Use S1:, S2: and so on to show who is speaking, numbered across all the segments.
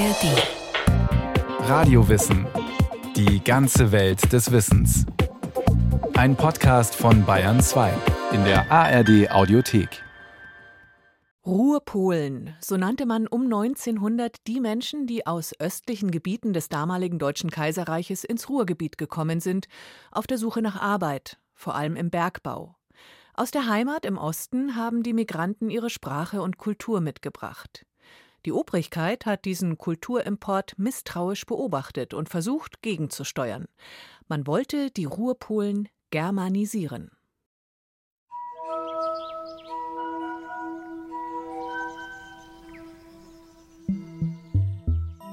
S1: ARD.
S2: Radiowissen. Die ganze Welt des Wissens. Ein Podcast von Bayern 2 in der ARD Audiothek.
S1: Ruhrpolen, so nannte man um 1900 die Menschen, die aus östlichen Gebieten des damaligen Deutschen Kaiserreiches ins Ruhrgebiet gekommen sind, auf der Suche nach Arbeit, vor allem im Bergbau. Aus der Heimat im Osten haben die Migranten ihre Sprache und Kultur mitgebracht. Die Obrigkeit hat diesen Kulturimport misstrauisch beobachtet und versucht, gegenzusteuern. Man wollte die Ruhrpolen germanisieren.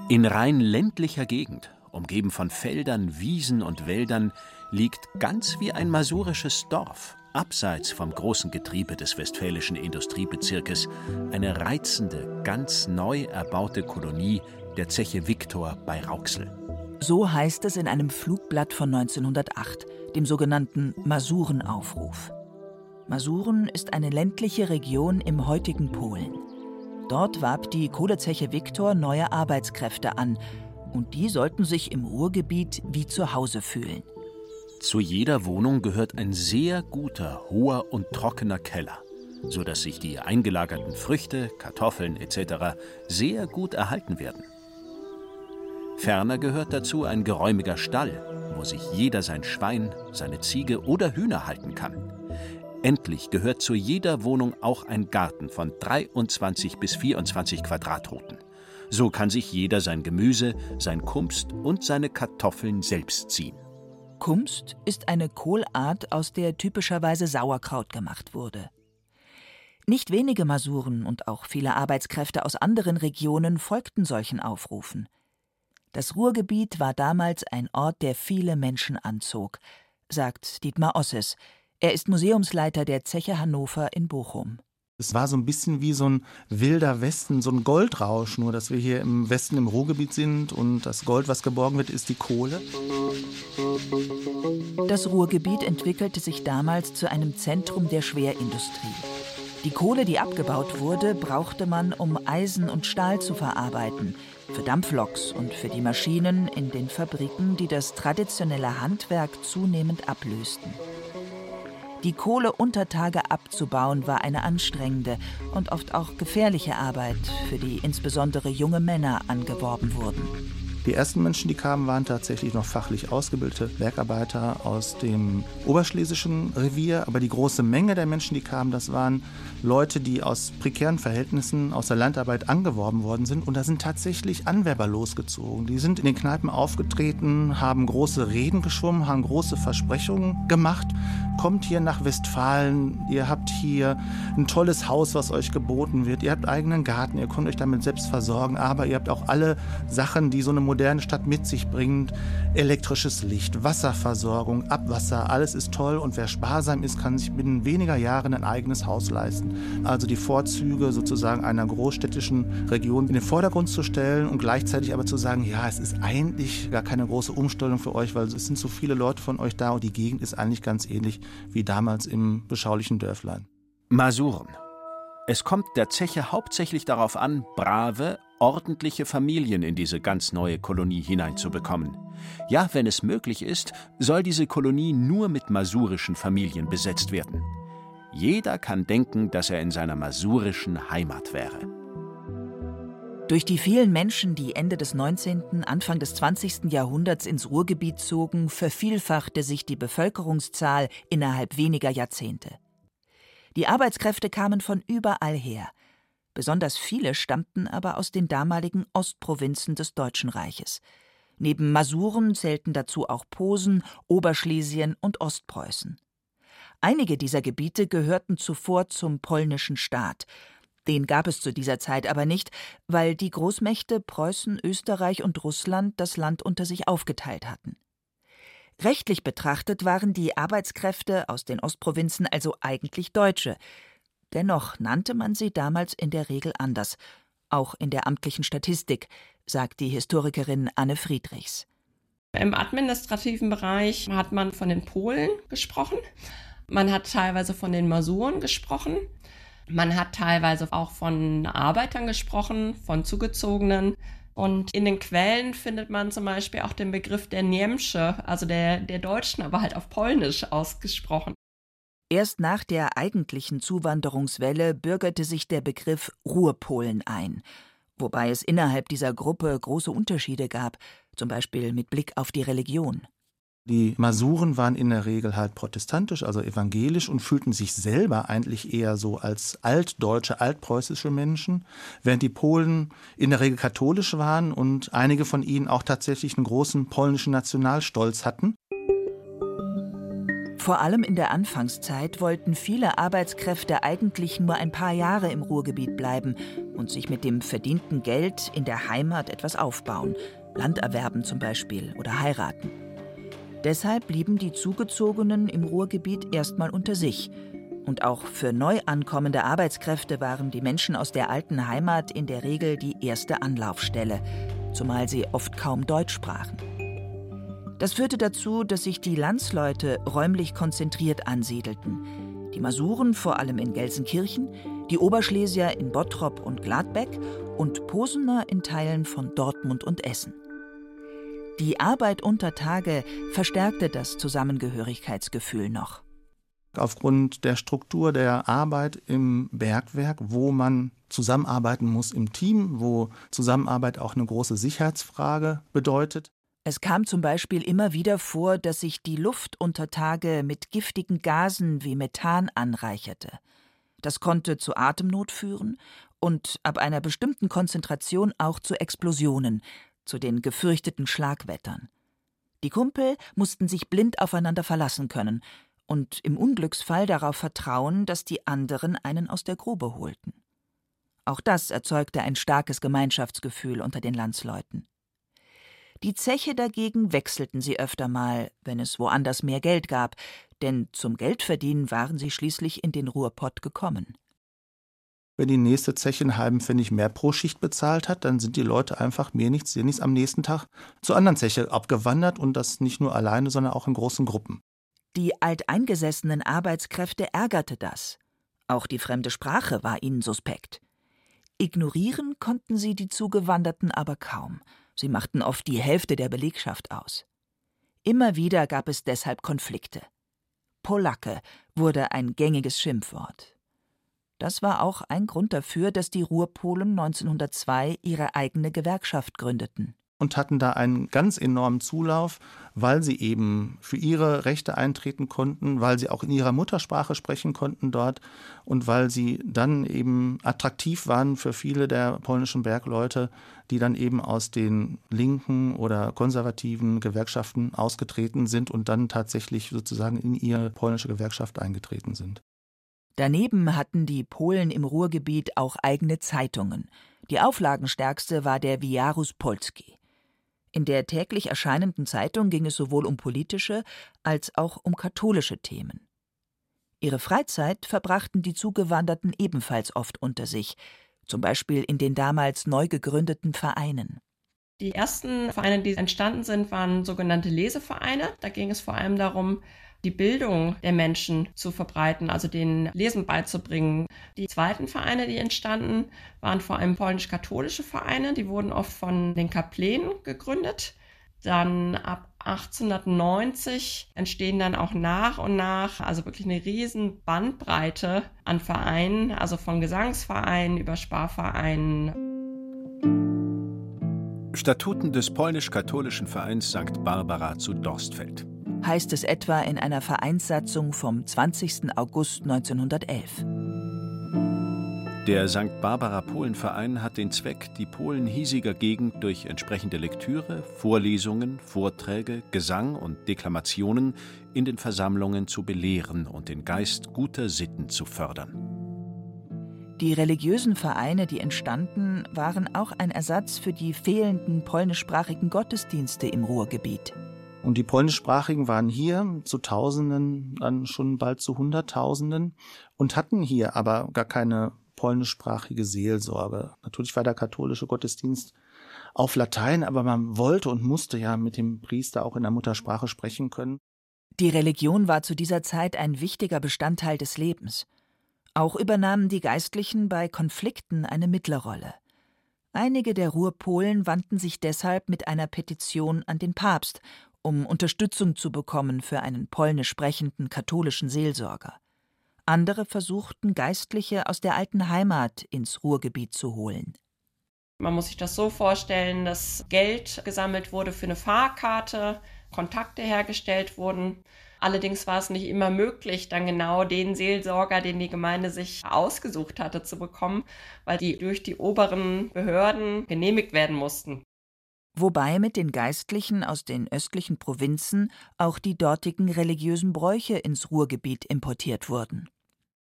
S3: In rein ländlicher Gegend, umgeben von Feldern, Wiesen und Wäldern, liegt ganz wie ein masurisches Dorf, abseits vom großen Getriebe des westfälischen Industriebezirkes, eine reizende, ganz neu erbaute Kolonie der Zeche Viktor bei Rauxel.
S4: So heißt es in einem Flugblatt von 1908, dem sogenannten Masurenaufruf. Masuren ist eine ländliche Region im heutigen Polen. Dort warb die Kohlezeche Viktor neue Arbeitskräfte an, und die sollten sich im Ruhrgebiet wie zu Hause fühlen.
S3: Zu jeder Wohnung gehört ein sehr guter, hoher und trockener Keller, so dass sich die eingelagerten Früchte, Kartoffeln etc. sehr gut erhalten werden. Ferner gehört dazu ein geräumiger Stall, wo sich jeder sein Schwein, seine Ziege oder Hühner halten kann. Endlich gehört zu jeder Wohnung auch ein Garten von 23 bis 24 Quadratroten. So kann sich jeder sein Gemüse, sein Kumst und seine Kartoffeln selbst ziehen.
S4: Kumst ist eine Kohlart, aus der typischerweise Sauerkraut gemacht wurde. Nicht wenige Masuren und auch viele Arbeitskräfte aus anderen Regionen folgten solchen Aufrufen. Das Ruhrgebiet war damals ein Ort, der viele Menschen anzog, sagt Dietmar Osses. Er ist Museumsleiter der Zeche Hannover in Bochum.
S5: Es war so ein bisschen wie so ein wilder Westen, so ein Goldrausch, nur dass wir hier im Westen im Ruhrgebiet sind und das Gold, was geborgen wird, ist die Kohle.
S4: Das Ruhrgebiet entwickelte sich damals zu einem Zentrum der Schwerindustrie. Die Kohle, die abgebaut wurde, brauchte man, um Eisen und Stahl zu verarbeiten, für Dampfloks und für die Maschinen in den Fabriken, die das traditionelle Handwerk zunehmend ablösten. Die Kohle unter Tage abzubauen war eine anstrengende und oft auch gefährliche Arbeit, für die insbesondere junge Männer angeworben wurden.
S5: Die ersten Menschen, die kamen, waren tatsächlich noch fachlich ausgebildete Bergarbeiter aus dem oberschlesischen Revier. Aber die große Menge der Menschen, die kamen, das waren Leute, die aus prekären Verhältnissen aus der Landarbeit angeworben worden sind. Und da sind tatsächlich Anwerber losgezogen. Die sind in den Kneipen aufgetreten, haben große Reden geschwommen, haben große Versprechungen gemacht. Kommt hier nach Westfalen, ihr habt hier ein tolles Haus, was euch geboten wird. Ihr habt eigenen Garten, ihr könnt euch damit selbst versorgen. Aber ihr habt auch alle Sachen, die so eine moderne Stadt mit sich bringt. Elektrisches Licht, Wasserversorgung, Abwasser, alles ist toll und wer sparsam ist, kann sich binnen weniger Jahren ein eigenes Haus leisten. Also die Vorzüge sozusagen einer großstädtischen Region in den Vordergrund zu stellen und gleichzeitig aber zu sagen, ja, es ist eigentlich gar keine große Umstellung für euch, weil es sind so viele Leute von euch da und die Gegend ist eigentlich ganz ähnlich wie damals im beschaulichen Dörflein.
S3: Masuren. Es kommt der Zeche hauptsächlich darauf an, brave, ordentliche Familien in diese ganz neue Kolonie hineinzubekommen. Ja, wenn es möglich ist, soll diese Kolonie nur mit masurischen Familien besetzt werden. Jeder kann denken, dass er in seiner masurischen Heimat wäre.
S4: Durch die vielen Menschen, die Ende des 19., Anfang des 20. Jahrhunderts ins Ruhrgebiet zogen, vervielfachte sich die Bevölkerungszahl innerhalb weniger Jahrzehnte. Die Arbeitskräfte kamen von überall her. Besonders viele stammten aber aus den damaligen Ostprovinzen des Deutschen Reiches. Neben Masuren zählten dazu auch Posen, Oberschlesien und Ostpreußen. Einige dieser Gebiete gehörten zuvor zum polnischen Staat. Den gab es zu dieser Zeit aber nicht, weil die Großmächte Preußen, Österreich und Russland das Land unter sich aufgeteilt hatten. Rechtlich betrachtet waren die Arbeitskräfte aus den Ostprovinzen also eigentlich Deutsche, Dennoch nannte man sie damals in der Regel anders, auch in der amtlichen Statistik, sagt die Historikerin Anne Friedrichs.
S6: Im administrativen Bereich hat man von den Polen gesprochen, man hat teilweise von den Masuren gesprochen, man hat teilweise auch von Arbeitern gesprochen, von Zugezogenen. Und in den Quellen findet man zum Beispiel auch den Begriff der Niemsche, also der, der Deutschen, aber halt auf Polnisch ausgesprochen.
S4: Erst nach der eigentlichen Zuwanderungswelle bürgerte sich der Begriff Ruhrpolen ein, wobei es innerhalb dieser Gruppe große Unterschiede gab, zum Beispiel mit Blick auf die Religion.
S5: Die Masuren waren in der Regel halt protestantisch, also evangelisch und fühlten sich selber eigentlich eher so als altdeutsche, altpreußische Menschen, während die Polen in der Regel katholisch waren und einige von ihnen auch tatsächlich einen großen polnischen Nationalstolz hatten.
S4: Vor allem in der Anfangszeit wollten viele Arbeitskräfte eigentlich nur ein paar Jahre im Ruhrgebiet bleiben und sich mit dem verdienten Geld in der Heimat etwas aufbauen, Land erwerben zum Beispiel oder heiraten. Deshalb blieben die Zugezogenen im Ruhrgebiet erstmal unter sich. Und auch für neu ankommende Arbeitskräfte waren die Menschen aus der alten Heimat in der Regel die erste Anlaufstelle, zumal sie oft kaum Deutsch sprachen. Das führte dazu, dass sich die Landsleute räumlich konzentriert ansiedelten. Die Masuren vor allem in Gelsenkirchen, die Oberschlesier in Bottrop und Gladbeck und Posener in Teilen von Dortmund und Essen. Die Arbeit unter Tage verstärkte das Zusammengehörigkeitsgefühl noch.
S5: Aufgrund der Struktur der Arbeit im Bergwerk, wo man zusammenarbeiten muss im Team, wo Zusammenarbeit auch eine große Sicherheitsfrage bedeutet.
S4: Es kam zum Beispiel immer wieder vor, dass sich die Luft unter Tage mit giftigen Gasen wie Methan anreicherte. Das konnte zu Atemnot führen und ab einer bestimmten Konzentration auch zu Explosionen, zu den gefürchteten Schlagwettern. Die Kumpel mussten sich blind aufeinander verlassen können und im Unglücksfall darauf vertrauen, dass die anderen einen aus der Grube holten. Auch das erzeugte ein starkes Gemeinschaftsgefühl unter den Landsleuten. Die Zeche dagegen wechselten sie öfter mal, wenn es woanders mehr Geld gab, denn zum Geldverdienen waren sie schließlich in den Ruhrpott gekommen.
S5: Wenn die nächste Zeche einen halben Pfennig mehr pro Schicht bezahlt hat, dann sind die Leute einfach mehr nichts, dir nichts am nächsten Tag zur anderen Zeche abgewandert und das nicht nur alleine, sondern auch in großen Gruppen.
S4: Die alteingesessenen Arbeitskräfte ärgerte das. Auch die fremde Sprache war ihnen suspekt. Ignorieren konnten sie die Zugewanderten aber kaum. Sie machten oft die Hälfte der Belegschaft aus. Immer wieder gab es deshalb Konflikte. Polacke wurde ein gängiges Schimpfwort. Das war auch ein Grund dafür, dass die Ruhrpolen 1902 ihre eigene Gewerkschaft gründeten.
S5: Und hatten da einen ganz enormen Zulauf, weil sie eben für ihre Rechte eintreten konnten, weil sie auch in ihrer Muttersprache sprechen konnten dort und weil sie dann eben attraktiv waren für viele der polnischen Bergleute, die dann eben aus den linken oder konservativen Gewerkschaften ausgetreten sind und dann tatsächlich sozusagen in ihre polnische Gewerkschaft eingetreten sind.
S4: Daneben hatten die Polen im Ruhrgebiet auch eigene Zeitungen. Die auflagenstärkste war der Wiarus Polski. In der täglich erscheinenden Zeitung ging es sowohl um politische als auch um katholische Themen. Ihre Freizeit verbrachten die Zugewanderten ebenfalls oft unter sich, zum Beispiel in den damals neu gegründeten Vereinen.
S6: Die ersten Vereine, die entstanden sind, waren sogenannte Lesevereine. Da ging es vor allem darum, die Bildung der Menschen zu verbreiten, also den Lesen beizubringen. Die zweiten Vereine, die entstanden, waren vor allem polnisch-katholische Vereine. Die wurden oft von den Kaplänen gegründet. Dann ab 1890 entstehen dann auch nach und nach, also wirklich eine riesen Bandbreite an Vereinen, also von Gesangsvereinen über Sparvereinen.
S3: Statuten des polnisch-katholischen Vereins St. Barbara zu Dorstfeld
S4: heißt es etwa in einer Vereinssatzung vom 20. August 1911.
S3: Der St. Barbara Polenverein hat den Zweck, die Polen hiesiger Gegend durch entsprechende Lektüre, Vorlesungen, Vorträge, Gesang und Deklamationen in den Versammlungen zu belehren und den Geist guter Sitten zu fördern.
S4: Die religiösen Vereine, die entstanden, waren auch ein Ersatz für die fehlenden polnischsprachigen Gottesdienste im Ruhrgebiet.
S5: Und die polnischsprachigen waren hier zu Tausenden, dann schon bald zu Hunderttausenden und hatten hier aber gar keine polnischsprachige Seelsorge. Natürlich war der katholische Gottesdienst auf Latein, aber man wollte und musste ja mit dem Priester auch in der Muttersprache sprechen können.
S4: Die Religion war zu dieser Zeit ein wichtiger Bestandteil des Lebens. Auch übernahmen die Geistlichen bei Konflikten eine Mittlerrolle. Einige der Ruhrpolen wandten sich deshalb mit einer Petition an den Papst, um Unterstützung zu bekommen für einen polnisch sprechenden katholischen Seelsorger. Andere versuchten, Geistliche aus der alten Heimat ins Ruhrgebiet zu holen.
S6: Man muss sich das so vorstellen, dass Geld gesammelt wurde für eine Fahrkarte, Kontakte hergestellt wurden. Allerdings war es nicht immer möglich, dann genau den Seelsorger, den die Gemeinde sich ausgesucht hatte, zu bekommen, weil die durch die oberen Behörden genehmigt werden mussten.
S4: Wobei mit den Geistlichen aus den östlichen Provinzen auch die dortigen religiösen Bräuche ins Ruhrgebiet importiert wurden.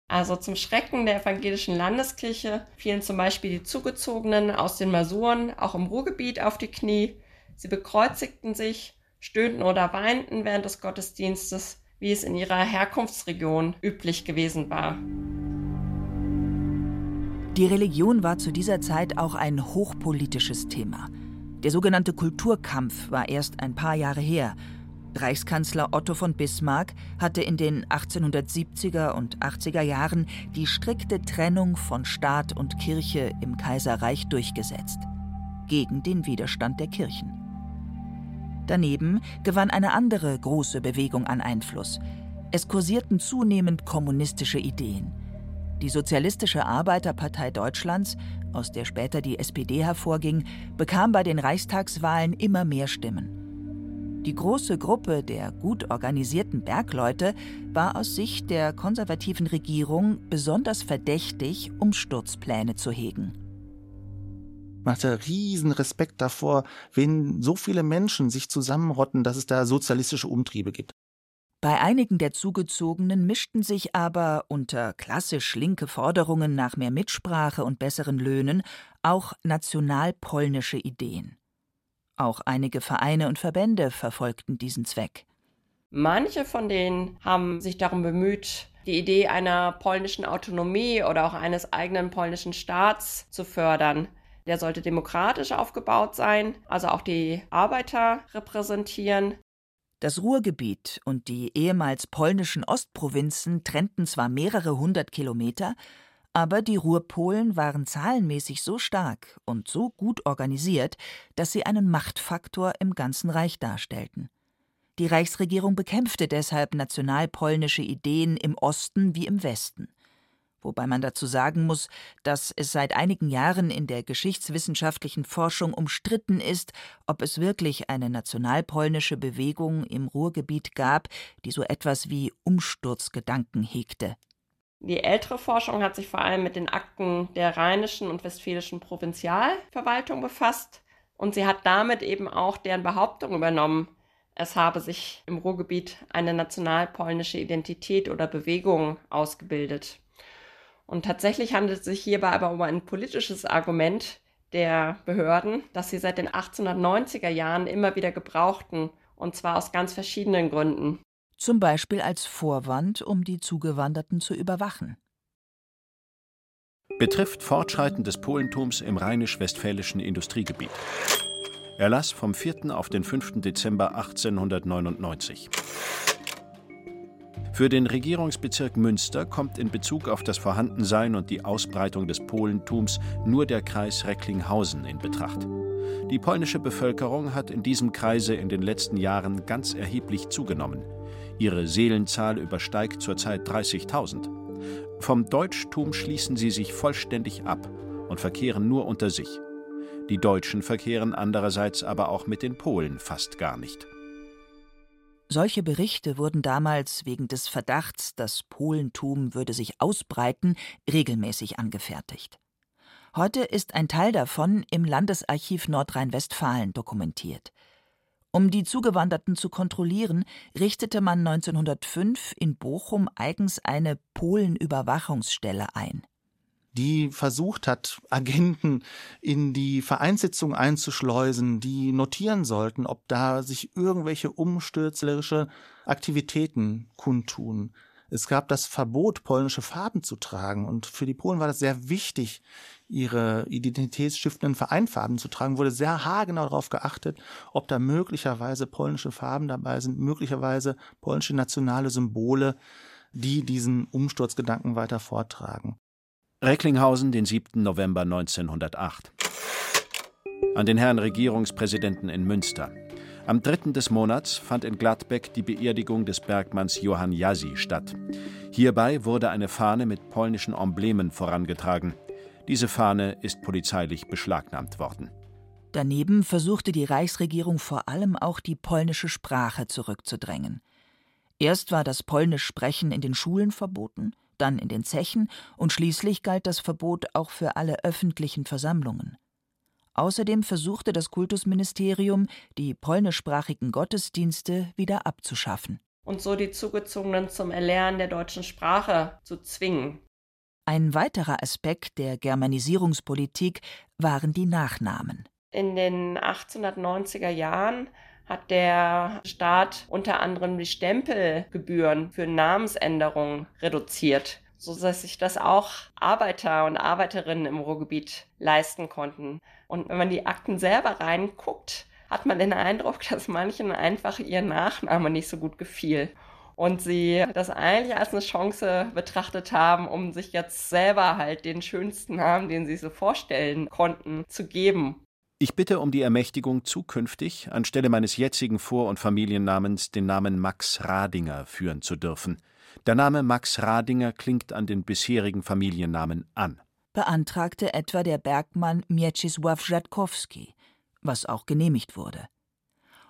S6: Also zum Schrecken der evangelischen Landeskirche fielen zum Beispiel die Zugezogenen aus den Masuren auch im Ruhrgebiet auf die Knie. Sie bekreuzigten sich, stöhnten oder weinten während des Gottesdienstes, wie es in ihrer Herkunftsregion üblich gewesen war.
S4: Die Religion war zu dieser Zeit auch ein hochpolitisches Thema. Der sogenannte Kulturkampf war erst ein paar Jahre her Reichskanzler Otto von Bismarck hatte in den 1870er und 80er Jahren die strikte Trennung von Staat und Kirche im Kaiserreich durchgesetzt, gegen den Widerstand der Kirchen. Daneben gewann eine andere große Bewegung an Einfluss. Es kursierten zunehmend kommunistische Ideen. Die Sozialistische Arbeiterpartei Deutschlands, aus der später die SPD hervorging, bekam bei den Reichstagswahlen immer mehr Stimmen. Die große Gruppe der gut organisierten Bergleute war aus Sicht der konservativen Regierung besonders verdächtig, Umsturzpläne zu hegen.
S5: Man hatte riesen Respekt davor, wenn so viele Menschen sich zusammenrotten, dass es da sozialistische Umtriebe gibt.
S4: Bei einigen der Zugezogenen mischten sich aber unter klassisch linke Forderungen nach mehr Mitsprache und besseren Löhnen auch nationalpolnische Ideen. Auch einige Vereine und Verbände verfolgten diesen Zweck.
S6: Manche von denen haben sich darum bemüht, die Idee einer polnischen Autonomie oder auch eines eigenen polnischen Staats zu fördern. Der sollte demokratisch aufgebaut sein, also auch die Arbeiter repräsentieren.
S4: Das Ruhrgebiet und die ehemals polnischen Ostprovinzen trennten zwar mehrere hundert Kilometer, aber die Ruhrpolen waren zahlenmäßig so stark und so gut organisiert, dass sie einen Machtfaktor im ganzen Reich darstellten. Die Reichsregierung bekämpfte deshalb nationalpolnische Ideen im Osten wie im Westen. Wobei man dazu sagen muss, dass es seit einigen Jahren in der geschichtswissenschaftlichen Forschung umstritten ist, ob es wirklich eine nationalpolnische Bewegung im Ruhrgebiet gab, die so etwas wie Umsturzgedanken hegte.
S6: Die ältere Forschung hat sich vor allem mit den Akten der rheinischen und westfälischen Provinzialverwaltung befasst und sie hat damit eben auch deren Behauptung übernommen, es habe sich im Ruhrgebiet eine nationalpolnische Identität oder Bewegung ausgebildet. Und tatsächlich handelt es sich hierbei aber um ein politisches Argument der Behörden, das sie seit den 1890er Jahren immer wieder gebrauchten, und zwar aus ganz verschiedenen Gründen
S4: zum Beispiel als Vorwand, um die Zugewanderten zu überwachen.
S3: Betrifft Fortschreiten des Polentums im rheinisch-westfälischen Industriegebiet. Erlass vom 4. auf den 5. Dezember 1899. Für den Regierungsbezirk Münster kommt in Bezug auf das Vorhandensein und die Ausbreitung des Polentums nur der Kreis Recklinghausen in Betracht. Die polnische Bevölkerung hat in diesem Kreise in den letzten Jahren ganz erheblich zugenommen. Ihre Seelenzahl übersteigt zurzeit 30.000. Vom Deutschtum schließen sie sich vollständig ab und verkehren nur unter sich. Die Deutschen verkehren andererseits aber auch mit den Polen fast gar nicht.
S4: Solche Berichte wurden damals wegen des Verdachts, das Polentum würde sich ausbreiten, regelmäßig angefertigt. Heute ist ein Teil davon im Landesarchiv Nordrhein-Westfalen dokumentiert. Um die Zugewanderten zu kontrollieren, richtete man 1905 in Bochum eigens eine Polenüberwachungsstelle ein
S5: die versucht hat, Agenten in die Vereinssitzung einzuschleusen, die notieren sollten, ob da sich irgendwelche umstürzlerische Aktivitäten kundtun. Es gab das Verbot, polnische Farben zu tragen. Und für die Polen war das sehr wichtig, ihre identitätsstiftenden Vereinfarben zu tragen. Wurde sehr haargenau darauf geachtet, ob da möglicherweise polnische Farben dabei sind, möglicherweise polnische nationale Symbole, die diesen Umsturzgedanken weiter vortragen.
S3: Recklinghausen, den 7. November 1908. An den Herrn Regierungspräsidenten in Münster. Am 3. des Monats fand in Gladbeck die Beerdigung des Bergmanns Johann Jasi statt. Hierbei wurde eine Fahne mit polnischen Emblemen vorangetragen. Diese Fahne ist polizeilich beschlagnahmt worden.
S4: Daneben versuchte die Reichsregierung vor allem auch die polnische Sprache zurückzudrängen. Erst war das Polnisch-Sprechen in den Schulen verboten, dann in den Zechen und schließlich galt das Verbot auch für alle öffentlichen Versammlungen. Außerdem versuchte das Kultusministerium, die polnischsprachigen Gottesdienste wieder abzuschaffen.
S6: Und so die Zugezogenen zum Erlernen der deutschen Sprache zu zwingen.
S4: Ein weiterer Aspekt der Germanisierungspolitik waren die Nachnamen.
S6: In den 1890er Jahren hat der Staat unter anderem die Stempelgebühren für Namensänderungen reduziert, sodass sich das auch Arbeiter und Arbeiterinnen im Ruhrgebiet leisten konnten. Und wenn man die Akten selber reinguckt, hat man den Eindruck, dass manchen einfach ihr Nachname nicht so gut gefiel. Und sie das eigentlich als eine Chance betrachtet haben, um sich jetzt selber halt den schönsten Namen, den sie so vorstellen konnten, zu geben.
S3: Ich bitte um die Ermächtigung, zukünftig anstelle meines jetzigen Vor- und Familiennamens den Namen Max Radinger führen zu dürfen. Der Name Max Radinger klingt an den bisherigen Familiennamen an.
S4: Beantragte etwa der Bergmann Mieczysław Rzadkowski, was auch genehmigt wurde.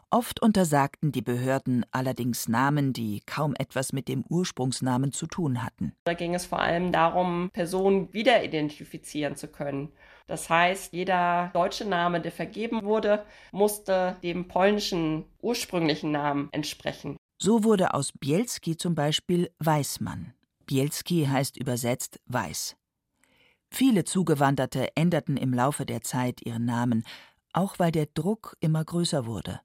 S4: Oft untersagten die Behörden allerdings Namen, die kaum etwas mit dem Ursprungsnamen zu tun hatten.
S6: Da ging es vor allem darum, Personen wiederidentifizieren zu können. Das heißt, jeder deutsche Name, der vergeben wurde, musste dem polnischen ursprünglichen Namen entsprechen.
S4: So wurde aus Bielski zum Beispiel Weißmann. Bielski heißt übersetzt Weiß. Viele Zugewanderte änderten im Laufe der Zeit ihren Namen, auch weil der Druck immer größer wurde.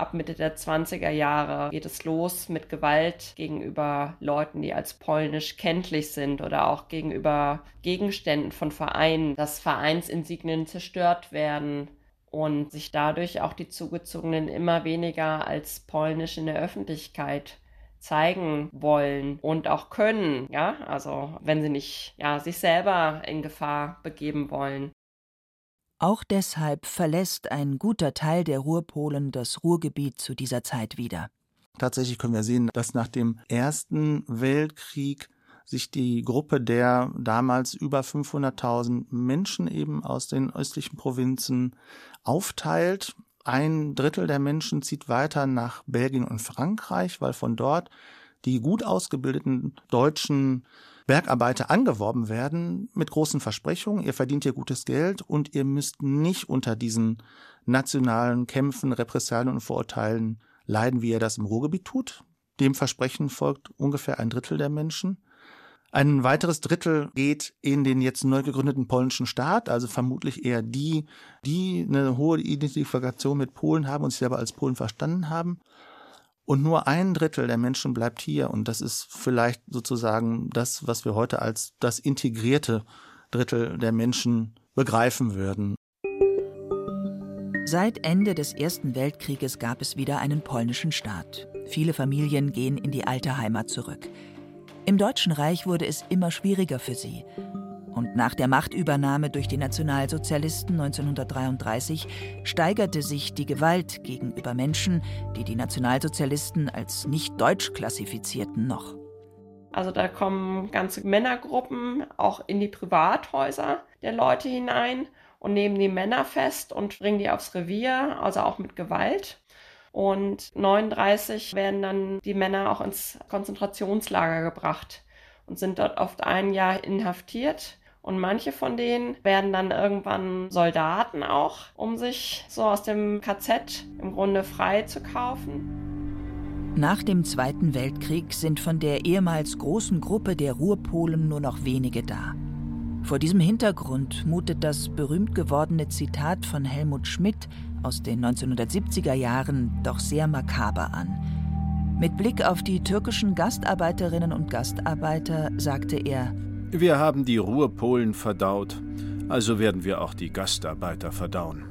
S6: Ab Mitte der 20er Jahre geht es los mit Gewalt gegenüber Leuten, die als polnisch kenntlich sind oder auch gegenüber Gegenständen von Vereinen, dass Vereinsinsignien zerstört werden und sich dadurch auch die Zugezogenen immer weniger als polnisch in der Öffentlichkeit zeigen wollen und auch können, ja, also wenn sie nicht ja sich selber in Gefahr begeben wollen.
S4: Auch deshalb verlässt ein guter Teil der Ruhrpolen das Ruhrgebiet zu dieser Zeit wieder.
S5: Tatsächlich können wir sehen, dass nach dem Ersten Weltkrieg sich die Gruppe der damals über 500.000 Menschen eben aus den östlichen Provinzen aufteilt. Ein Drittel der Menschen zieht weiter nach Belgien und Frankreich, weil von dort die gut ausgebildeten deutschen Bergarbeiter angeworben werden mit großen Versprechungen, ihr verdient hier gutes Geld und ihr müsst nicht unter diesen nationalen Kämpfen, Repressalien und Vorurteilen leiden, wie ihr das im Ruhrgebiet tut. Dem Versprechen folgt ungefähr ein Drittel der Menschen. Ein weiteres Drittel geht in den jetzt neu gegründeten polnischen Staat, also vermutlich eher die, die eine hohe Identifikation mit Polen haben und sich selber als Polen verstanden haben. Und nur ein Drittel der Menschen bleibt hier. Und das ist vielleicht sozusagen das, was wir heute als das integrierte Drittel der Menschen begreifen würden.
S4: Seit Ende des Ersten Weltkrieges gab es wieder einen polnischen Staat. Viele Familien gehen in die alte Heimat zurück. Im Deutschen Reich wurde es immer schwieriger für sie. Und nach der Machtübernahme durch die Nationalsozialisten 1933 steigerte sich die Gewalt gegenüber Menschen, die die Nationalsozialisten als nicht deutsch klassifizierten, noch.
S6: Also da kommen ganze Männergruppen auch in die Privathäuser der Leute hinein und nehmen die Männer fest und bringen die aufs Revier, also auch mit Gewalt. Und 39 werden dann die Männer auch ins Konzentrationslager gebracht und sind dort oft ein Jahr inhaftiert und manche von denen werden dann irgendwann Soldaten auch, um sich so aus dem KZ im Grunde frei zu kaufen.
S4: Nach dem Zweiten Weltkrieg sind von der ehemals großen Gruppe der Ruhrpolen nur noch wenige da. Vor diesem Hintergrund mutet das berühmt gewordene Zitat von Helmut Schmidt aus den 1970er Jahren doch sehr makaber an. Mit Blick auf die türkischen Gastarbeiterinnen und Gastarbeiter sagte er,
S3: wir haben die Ruhrpolen verdaut, also werden wir auch die Gastarbeiter verdauen.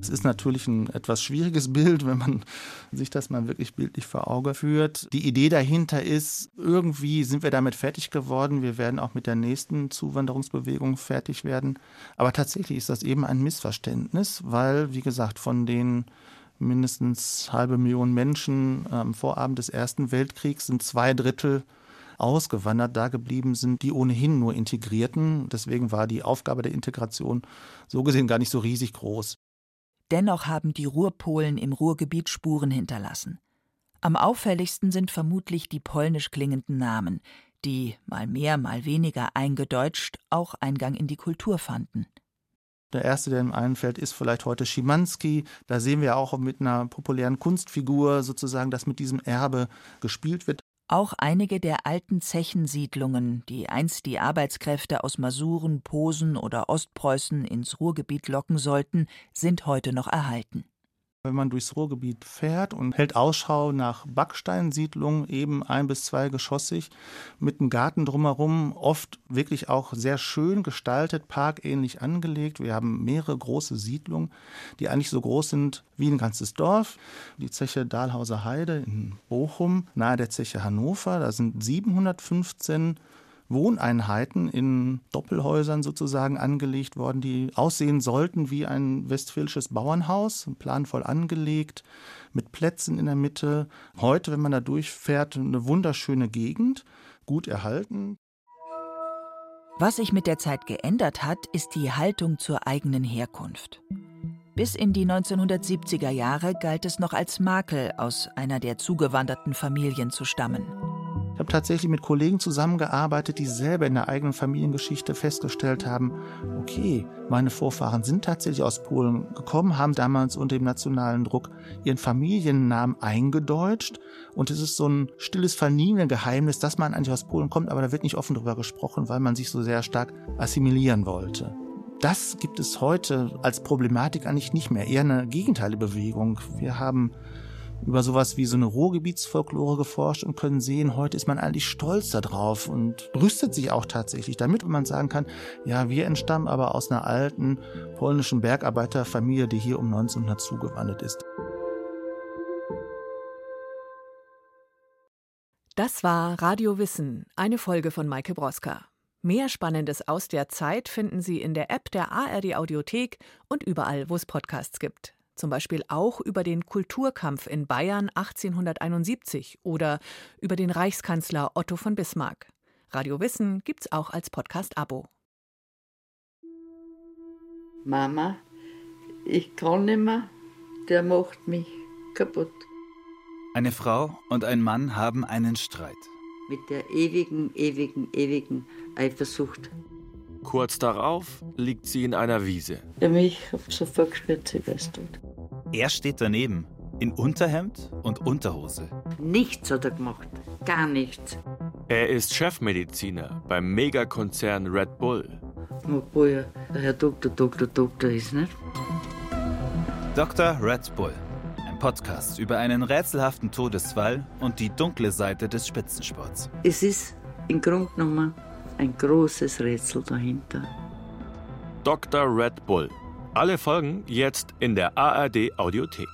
S5: Es ist natürlich ein etwas schwieriges Bild, wenn man sich das mal wirklich bildlich vor Auge führt. Die Idee dahinter ist, irgendwie sind wir damit fertig geworden. Wir werden auch mit der nächsten Zuwanderungsbewegung fertig werden. Aber tatsächlich ist das eben ein Missverständnis, weil, wie gesagt, von den mindestens halbe Million Menschen am Vorabend des Ersten Weltkriegs sind zwei Drittel ausgewandert, da geblieben sind, die ohnehin nur integrierten. Deswegen war die Aufgabe der Integration so gesehen gar nicht so riesig groß.
S4: Dennoch haben die Ruhrpolen im Ruhrgebiet Spuren hinterlassen. Am auffälligsten sind vermutlich die polnisch klingenden Namen, die, mal mehr, mal weniger eingedeutscht, auch Eingang in die Kultur fanden.
S5: Der erste, der im einfällt, ist vielleicht heute Schimanski. Da sehen wir auch mit einer populären Kunstfigur sozusagen, dass mit diesem Erbe gespielt wird.
S4: Auch einige der alten Zechensiedlungen, die einst die Arbeitskräfte aus Masuren, Posen oder Ostpreußen ins Ruhrgebiet locken sollten, sind heute noch erhalten
S5: wenn man durchs Ruhrgebiet fährt und hält Ausschau nach Backsteinsiedlungen, eben ein- bis zweigeschossig, mit einem Garten drumherum, oft wirklich auch sehr schön gestaltet, parkähnlich angelegt. Wir haben mehrere große Siedlungen, die eigentlich so groß sind wie ein ganzes Dorf. Die Zeche Dahlhauser Heide in Bochum, nahe der Zeche Hannover, da sind 715 Wohneinheiten in Doppelhäusern sozusagen angelegt worden, die aussehen sollten wie ein westfälisches Bauernhaus, planvoll angelegt, mit Plätzen in der Mitte. Heute, wenn man da durchfährt, eine wunderschöne Gegend, gut erhalten.
S4: Was sich mit der Zeit geändert hat, ist die Haltung zur eigenen Herkunft. Bis in die 1970er Jahre galt es noch als Makel, aus einer der zugewanderten Familien zu stammen.
S5: Ich habe tatsächlich mit Kollegen zusammengearbeitet, die selber in der eigenen Familiengeschichte festgestellt haben, okay, meine Vorfahren sind tatsächlich aus Polen gekommen, haben damals unter dem nationalen Druck ihren Familiennamen eingedeutscht und es ist so ein stilles Familiengeheimnis, dass man eigentlich aus Polen kommt, aber da wird nicht offen drüber gesprochen, weil man sich so sehr stark assimilieren wollte. Das gibt es heute als Problematik eigentlich nicht mehr, eher eine Gegenteilbewegung. Wir haben über sowas wie so eine Ruhrgebietsfolklore geforscht und können sehen, heute ist man eigentlich stolz darauf und brüstet sich auch tatsächlich damit, wenn man sagen kann, ja, wir entstammen aber aus einer alten polnischen Bergarbeiterfamilie, die hier um 1900 zugewandert ist.
S1: Das war Radio Wissen, eine Folge von Maike Broska. Mehr Spannendes aus der Zeit finden Sie in der App der ARD Audiothek und überall, wo es Podcasts gibt zum Beispiel auch über den Kulturkampf in Bayern 1871 oder über den Reichskanzler Otto von Bismarck. Radio Wissen gibt's auch als Podcast-Abo.
S7: Mama, ich kann nicht mehr, der macht mich kaputt.
S2: Eine Frau und ein Mann haben einen Streit.
S7: Mit der ewigen, ewigen, ewigen Eifersucht.
S8: Kurz darauf liegt sie in einer Wiese.
S7: Ja, mich sofort gespürt, sie weiß tot.
S2: Er steht daneben, in Unterhemd und Unterhose.
S7: Nichts hat er gemacht, gar nichts.
S8: Er ist Chefmediziner beim Megakonzern Red Bull.
S7: Obwohl er Herr Doktor, Doktor, Doktor ist, nicht?
S2: Dr. Red Bull. Ein Podcast über einen rätselhaften Todesfall und die dunkle Seite des Spitzensports.
S7: Es ist im Grunde genommen ein großes Rätsel dahinter.
S8: Dr. Red Bull. Alle Folgen jetzt in der ARD Audiothek.